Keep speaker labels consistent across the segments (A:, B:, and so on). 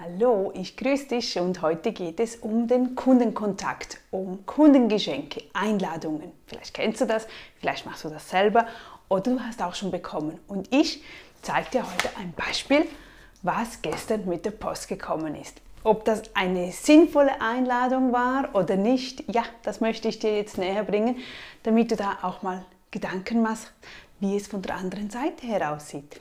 A: Hallo, ich grüße dich und heute geht es um den Kundenkontakt, um Kundengeschenke, Einladungen. Vielleicht kennst du das, vielleicht machst du das selber oder du hast auch schon bekommen. Und ich zeige dir heute ein Beispiel, was gestern mit der Post gekommen ist. Ob das eine sinnvolle Einladung war oder nicht, ja, das möchte ich dir jetzt näher bringen, damit du da auch mal Gedanken machst, wie es von der anderen Seite her aussieht.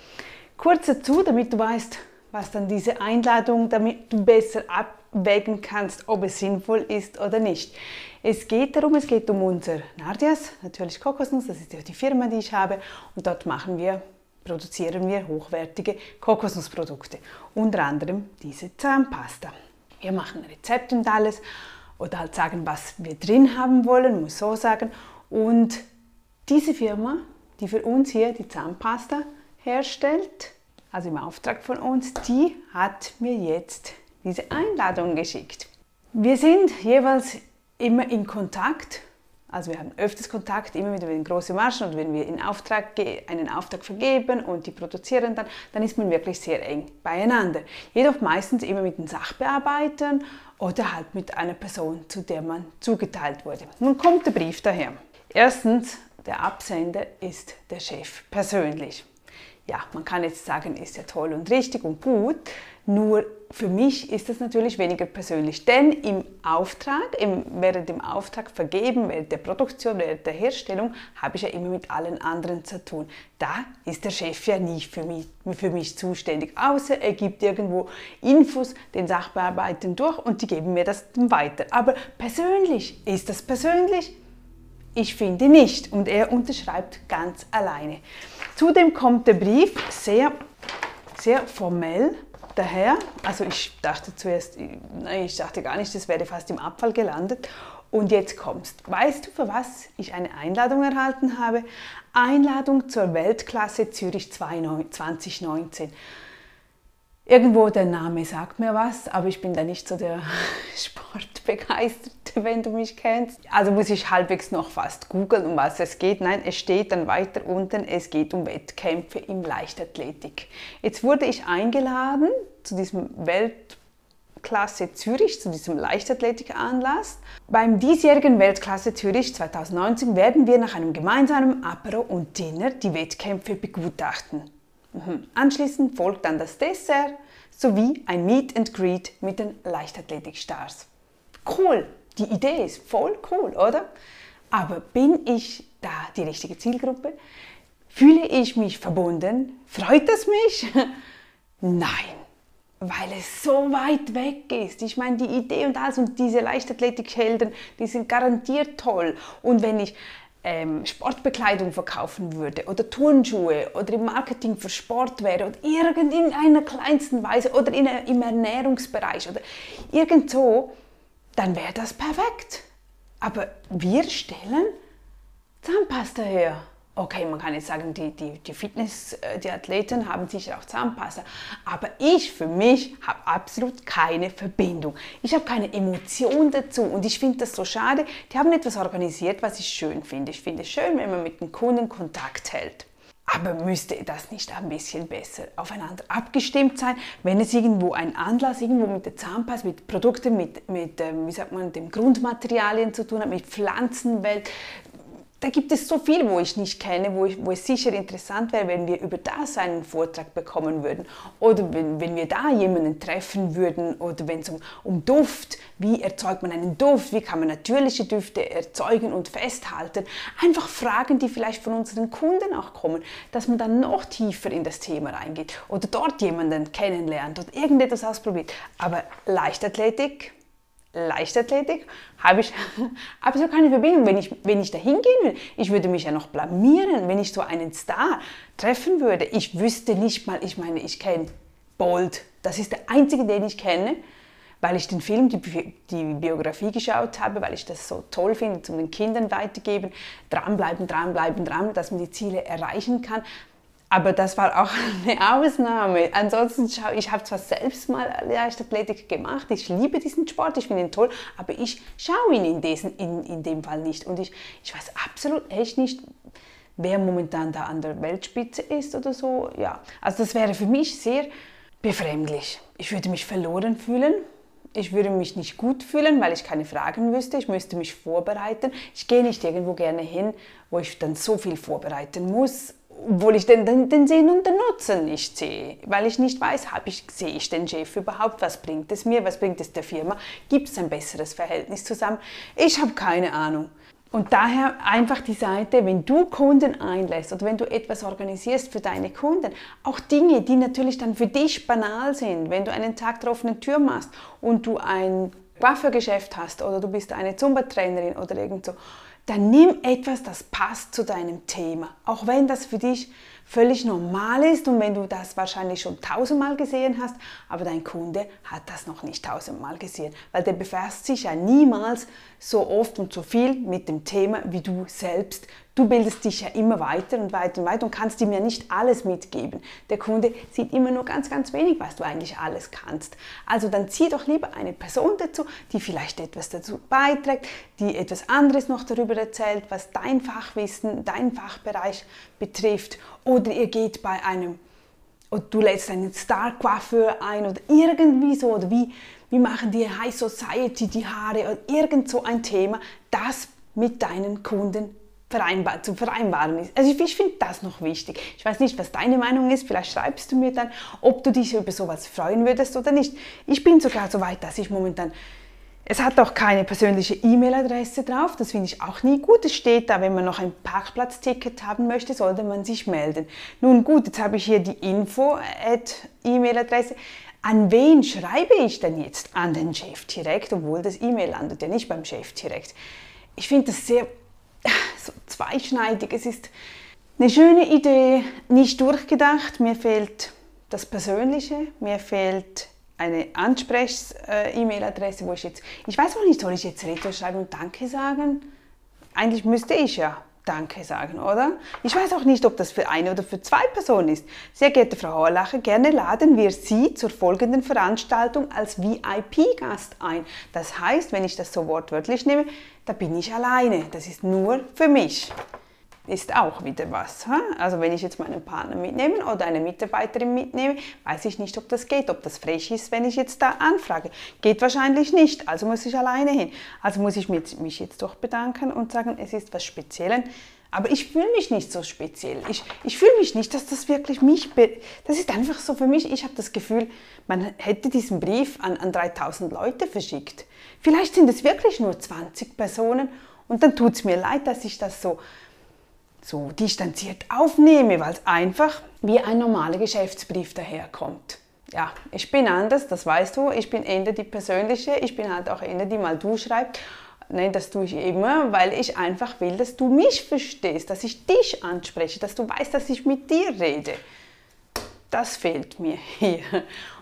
A: Kurz dazu, damit du weißt, was dann diese Einladung, damit du besser abwägen kannst, ob es sinnvoll ist oder nicht. Es geht darum, es geht um unser Nardias, natürlich Kokosnuss, das ist ja die Firma, die ich habe und dort machen wir, produzieren wir hochwertige Kokosnussprodukte, unter anderem diese Zahnpasta. Wir machen Rezepte und alles oder halt sagen, was wir drin haben wollen, muss so sagen und diese Firma, die für uns hier die Zahnpasta herstellt, also im Auftrag von uns, die hat mir jetzt diese Einladung geschickt. Wir sind jeweils immer in Kontakt, also wir haben öfters Kontakt, immer wieder mit großen Margen und wenn wir in Auftrag einen Auftrag vergeben und die produzieren dann, dann ist man wirklich sehr eng beieinander. Jedoch meistens immer mit den Sachbearbeitern oder halt mit einer Person, zu der man zugeteilt wurde. Nun kommt der Brief daher. Erstens, der Absender ist der Chef persönlich ja, man kann jetzt sagen, ist ja toll und richtig und gut, nur für mich ist das natürlich weniger persönlich, denn im Auftrag, im, während dem Auftrag vergeben, während der Produktion, während der Herstellung, habe ich ja immer mit allen anderen zu tun. Da ist der Chef ja nicht für mich, für mich zuständig, außer er gibt irgendwo Infos den Sachbearbeitern durch und die geben mir das weiter. Aber persönlich, ist das persönlich? Ich finde nicht und er unterschreibt ganz alleine. Zudem kommt der Brief sehr, sehr formell daher. Also ich dachte zuerst, ich dachte gar nicht, das wäre fast im Abfall gelandet. Und jetzt kommst. Weißt du, für was ich eine Einladung erhalten habe? Einladung zur Weltklasse Zürich 2019. Irgendwo der Name sagt mir was, aber ich bin da nicht so der Sportbegeisterte, wenn du mich kennst. Also muss ich halbwegs noch fast googeln, um was es geht. Nein, es steht dann weiter unten, es geht um Wettkämpfe im Leichtathletik. Jetzt wurde ich eingeladen zu diesem Weltklasse Zürich, zu diesem Leichtathletikanlass. Beim diesjährigen Weltklasse Zürich 2019 werden wir nach einem gemeinsamen Apero und Dinner die Wettkämpfe begutachten. Mhm. Anschließend folgt dann das Dessert sowie ein Meet and Greet mit den Leichtathletikstars. Cool, die Idee ist voll cool, oder? Aber bin ich da die richtige Zielgruppe? Fühle ich mich verbunden? Freut es mich? Nein, weil es so weit weg ist. Ich meine, die Idee und alles und diese Leichtathletikhelden, die sind garantiert toll. Und wenn ich ähm, Sportbekleidung verkaufen würde oder Turnschuhe oder im Marketing für Sport wäre oder irgend in einer kleinsten Weise oder in, im Ernährungsbereich oder irgend so, dann wäre das perfekt. Aber wir stellen Zahnpasta her okay, man kann jetzt sagen, die, die, die Fitness, äh, die Athleten haben sicher auch Zahnpasta, aber ich für mich habe absolut keine Verbindung. Ich habe keine Emotion dazu und ich finde das so schade. Die haben etwas organisiert, was ich schön finde. Ich finde es schön, wenn man mit den Kunden Kontakt hält. Aber müsste das nicht ein bisschen besser aufeinander abgestimmt sein, wenn es irgendwo ein Anlass irgendwo mit der Zahnpasta, mit Produkten, mit, mit ähm, wie sagt man, dem Grundmaterialien zu tun hat, mit Pflanzenwelt, da gibt es so viel, wo ich nicht kenne, wo, ich, wo es sicher interessant wäre, wenn wir über das einen Vortrag bekommen würden oder wenn, wenn wir da jemanden treffen würden oder wenn es um, um Duft, wie erzeugt man einen Duft, wie kann man natürliche Düfte erzeugen und festhalten. Einfach Fragen, die vielleicht von unseren Kunden auch kommen, dass man dann noch tiefer in das Thema reingeht oder dort jemanden kennenlernt oder irgendetwas ausprobiert. Aber Leichtathletik, Leichtathletik habe ich absolut keine Verbindung. Wenn ich, wenn ich da hingehen will, ich würde mich ja noch blamieren, wenn ich so einen Star treffen würde. Ich wüsste nicht mal, ich meine, ich kenne Bolt. Das ist der einzige, den ich kenne, weil ich den Film, die, die Biografie geschaut habe, weil ich das so toll finde, zum den Kindern weitergeben, dranbleiben, dranbleiben, dran, dass man die Ziele erreichen kann. Aber das war auch eine Ausnahme. Ansonsten, schau, ich habe zwar selbst mal Leichtathletik gemacht, ich liebe diesen Sport, ich finde ihn toll, aber ich schaue ihn in, diesen, in, in dem Fall nicht. Und ich, ich weiß absolut echt nicht, wer momentan da an der Weltspitze ist oder so. Ja, also das wäre für mich sehr befremdlich. Ich würde mich verloren fühlen. Ich würde mich nicht gut fühlen, weil ich keine Fragen wüsste. Ich müsste mich vorbereiten. Ich gehe nicht irgendwo gerne hin, wo ich dann so viel vorbereiten muss, obwohl ich den, den, den Sinn und den Nutzen nicht sehe, weil ich nicht weiß, habe ich, sehe ich den Chef überhaupt, was bringt es mir, was bringt es der Firma, gibt es ein besseres Verhältnis zusammen? Ich habe keine Ahnung. Und daher einfach die Seite, wenn du Kunden einlässt oder wenn du etwas organisierst für deine Kunden, auch Dinge, die natürlich dann für dich banal sind, wenn du einen Tag der offenen Tür machst und du ein Waffengeschäft hast oder du bist eine Zumba-Trainerin oder irgend so, dann nimm etwas, das passt zu deinem Thema. Auch wenn das für dich völlig normal ist und wenn du das wahrscheinlich schon tausendmal gesehen hast, aber dein Kunde hat das noch nicht tausendmal gesehen, weil der befasst sich ja niemals so oft und so viel mit dem Thema wie du selbst. Du bildest dich ja immer weiter und weiter und weiter und kannst ihm ja nicht alles mitgeben. Der Kunde sieht immer nur ganz, ganz wenig, was du eigentlich alles kannst. Also dann zieh doch lieber eine Person dazu, die vielleicht etwas dazu beiträgt, die etwas anderes noch darüber erzählt, was dein Fachwissen, dein Fachbereich betrifft. Oder ihr geht bei einem, oder du lädst einen Star-Coiffeur ein oder irgendwie so, oder wie, wie machen die High Society die Haare, oder irgend so ein Thema, das mit deinen Kunden vereinbar, zu vereinbaren ist. Also ich, ich finde das noch wichtig. Ich weiß nicht, was deine Meinung ist. Vielleicht schreibst du mir dann, ob du dich über sowas freuen würdest oder nicht. Ich bin sogar so weit, dass ich momentan es hat auch keine persönliche E-Mail-Adresse drauf, das finde ich auch nie gut. Es steht da, wenn man noch ein Parkplatzticket haben möchte, sollte man sich melden. Nun gut, jetzt habe ich hier die Info-E-Mail-Adresse. An wen schreibe ich denn jetzt? An den Chef direkt, obwohl das E-Mail landet ja nicht beim Chef direkt. Ich finde das sehr so zweischneidig. Es ist eine schöne Idee, nicht durchgedacht. Mir fehlt das Persönliche, mir fehlt eine Ansprech-E-Mail-Adresse, wo ich jetzt, ich weiß auch nicht, soll ich jetzt Retro schreiben und Danke sagen? Eigentlich müsste ich ja Danke sagen, oder? Ich weiß auch nicht, ob das für eine oder für zwei Personen ist. Sehr geehrte Frau Horlacher, gerne laden wir Sie zur folgenden Veranstaltung als VIP-Gast ein. Das heißt, wenn ich das so wortwörtlich nehme, da bin ich alleine. Das ist nur für mich ist auch wieder was. Also wenn ich jetzt meinen Partner mitnehme oder eine Mitarbeiterin mitnehme, weiß ich nicht, ob das geht, ob das frech ist, wenn ich jetzt da anfrage. Geht wahrscheinlich nicht, also muss ich alleine hin. Also muss ich mich jetzt doch bedanken und sagen, es ist was Spezielles. Aber ich fühle mich nicht so speziell. Ich, ich fühle mich nicht, dass das wirklich mich... das ist einfach so für mich, ich habe das Gefühl, man hätte diesen Brief an, an 3000 Leute verschickt. Vielleicht sind es wirklich nur 20 Personen und dann tut es mir leid, dass ich das so so distanziert aufnehme, weil es einfach wie ein normaler Geschäftsbrief daherkommt. Ja, ich bin anders, das weißt du. Ich bin eher die persönliche, ich bin halt auch eher die mal du schreibt. Nein, das tue ich immer, weil ich einfach will, dass du mich verstehst, dass ich dich anspreche, dass du weißt, dass ich mit dir rede. Das fehlt mir hier.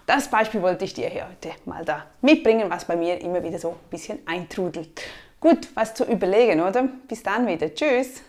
A: Das Beispiel wollte ich dir hier heute mal da mitbringen, was bei mir immer wieder so ein bisschen eintrudelt. Gut, was zu überlegen, oder? Bis dann wieder. Tschüss.